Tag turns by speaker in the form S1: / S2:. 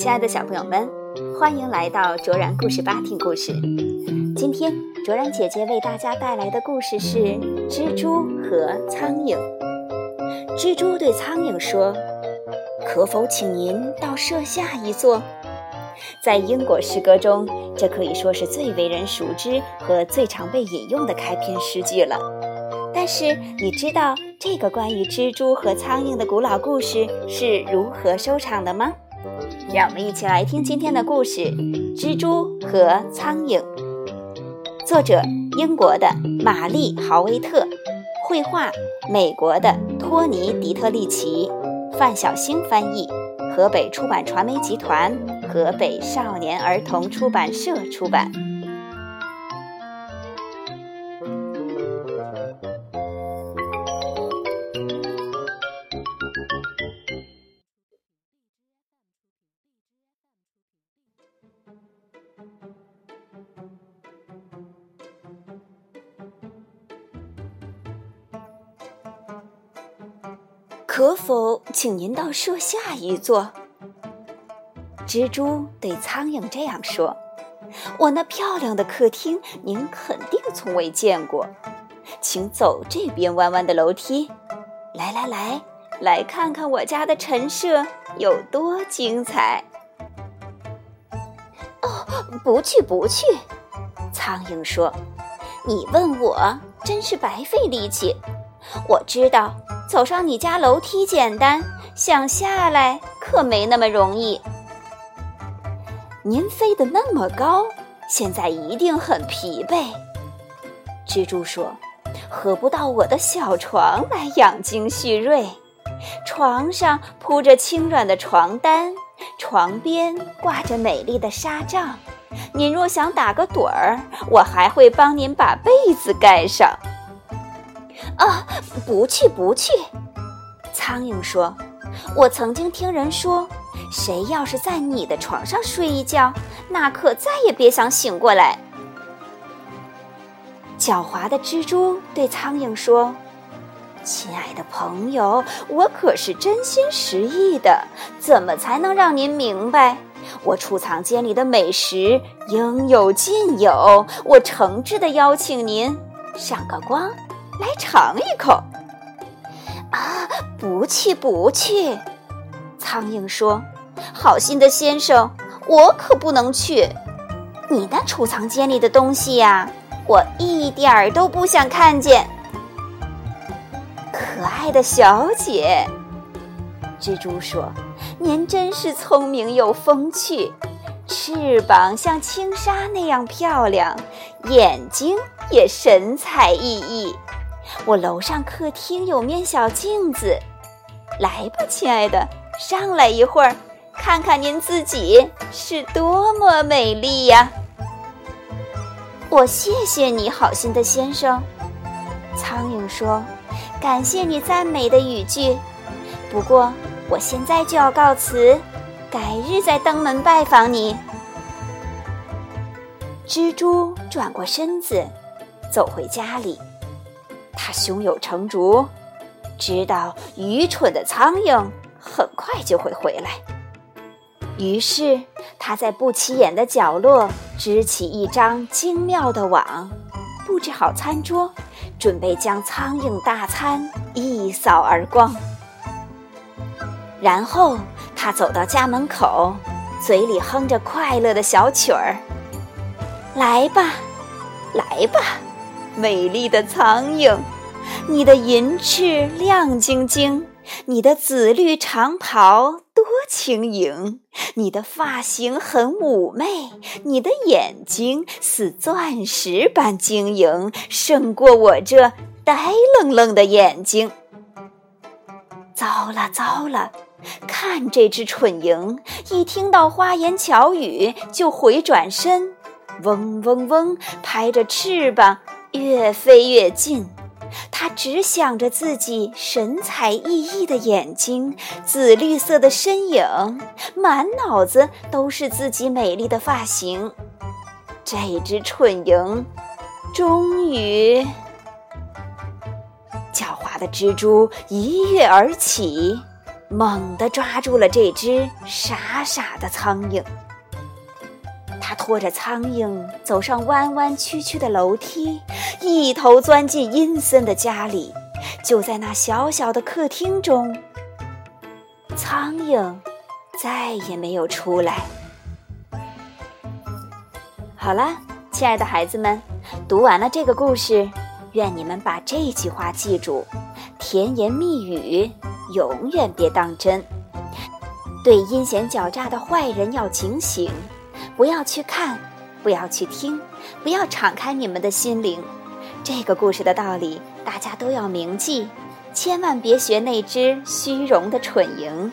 S1: 亲爱的小朋友们，欢迎来到卓然故事吧听故事。今天卓然姐姐为大家带来的故事是《蜘蛛和苍蝇》。蜘蛛对苍蝇说：“可否请您到舍下一坐？”在英国诗歌中，这可以说是最为人熟知和最常被引用的开篇诗句了。但是，你知道这个关于蜘蛛和苍蝇的古老故事是如何收场的吗？让我们一起来听今天的故事《蜘蛛和苍蝇》。作者：英国的玛丽·豪威特，绘画：美国的托尼·迪特利奇，范小星翻译，河北出版传媒集团、河北少年儿童出版社出版。可否请您到舍下一坐？蜘蛛对苍蝇这样说：“我那漂亮的客厅，您肯定从未见过，请走这边弯弯的楼梯。来来来，来看看我家的陈设有多精彩。”哦，不去不去，苍蝇说：“你问我，真是白费力气。我知道。”走上你家楼梯简单，想下来可没那么容易。您飞得那么高，现在一定很疲惫。蜘蛛说：“何不到我的小床来养精蓄锐？床上铺着轻软的床单，床边挂着美丽的纱帐。您若想打个盹儿，我还会帮您把被子盖上。”啊，不去不去！苍蝇说：“我曾经听人说，谁要是在你的床上睡一觉，那可再也别想醒过来。”狡猾的蜘蛛对苍蝇说：“亲爱的朋友，我可是真心实意的，怎么才能让您明白？我储藏间里的美食应有尽有，我诚挚的邀请您赏个光。”来尝一口，啊！不去不去，苍蝇说：“好心的先生，我可不能去。你那储藏间里的东西呀，我一点儿都不想看见。”可爱的小姐，蜘蛛说：“您真是聪明又风趣，翅膀像轻纱那样漂亮，眼睛也神采奕奕。”我楼上客厅有面小镜子，来吧，亲爱的，上来一会儿，看看您自己是多么美丽呀！我谢谢你好心的先生，苍蝇说：“感谢你赞美的语句，不过我现在就要告辞，改日再登门拜访你。”蜘蛛转过身子，走回家里。他胸有成竹，知道愚蠢的苍蝇很快就会回来。于是他在不起眼的角落织起一张精妙的网，布置好餐桌，准备将苍蝇大餐一扫而光。然后他走到家门口，嘴里哼着快乐的小曲儿：“来吧，来吧。”美丽的苍蝇，你的银翅亮晶晶，你的紫绿长袍多轻盈，你的发型很妩媚，你的眼睛似钻石般晶莹，胜过我这呆愣愣的眼睛。糟了糟了，看这只蠢蝇，一听到花言巧语就回转身，嗡嗡嗡，拍着翅膀。越飞越近，他只想着自己神采奕奕的眼睛、紫绿色的身影，满脑子都是自己美丽的发型。这只蠢蝇，终于，狡猾的蜘蛛一跃而起，猛地抓住了这只傻傻的苍蝇。他拖着苍蝇走上弯弯曲曲的楼梯，一头钻进阴森的家里。就在那小小的客厅中，苍蝇再也没有出来。好了，亲爱的孩子们，读完了这个故事，愿你们把这句话记住：甜言蜜语永远别当真。对阴险狡诈的坏人要警醒，不要去看，不要去听，不要敞开你们的心灵。这个故事的道理，大家都要铭记，千万别学那只虚荣的蠢蝇。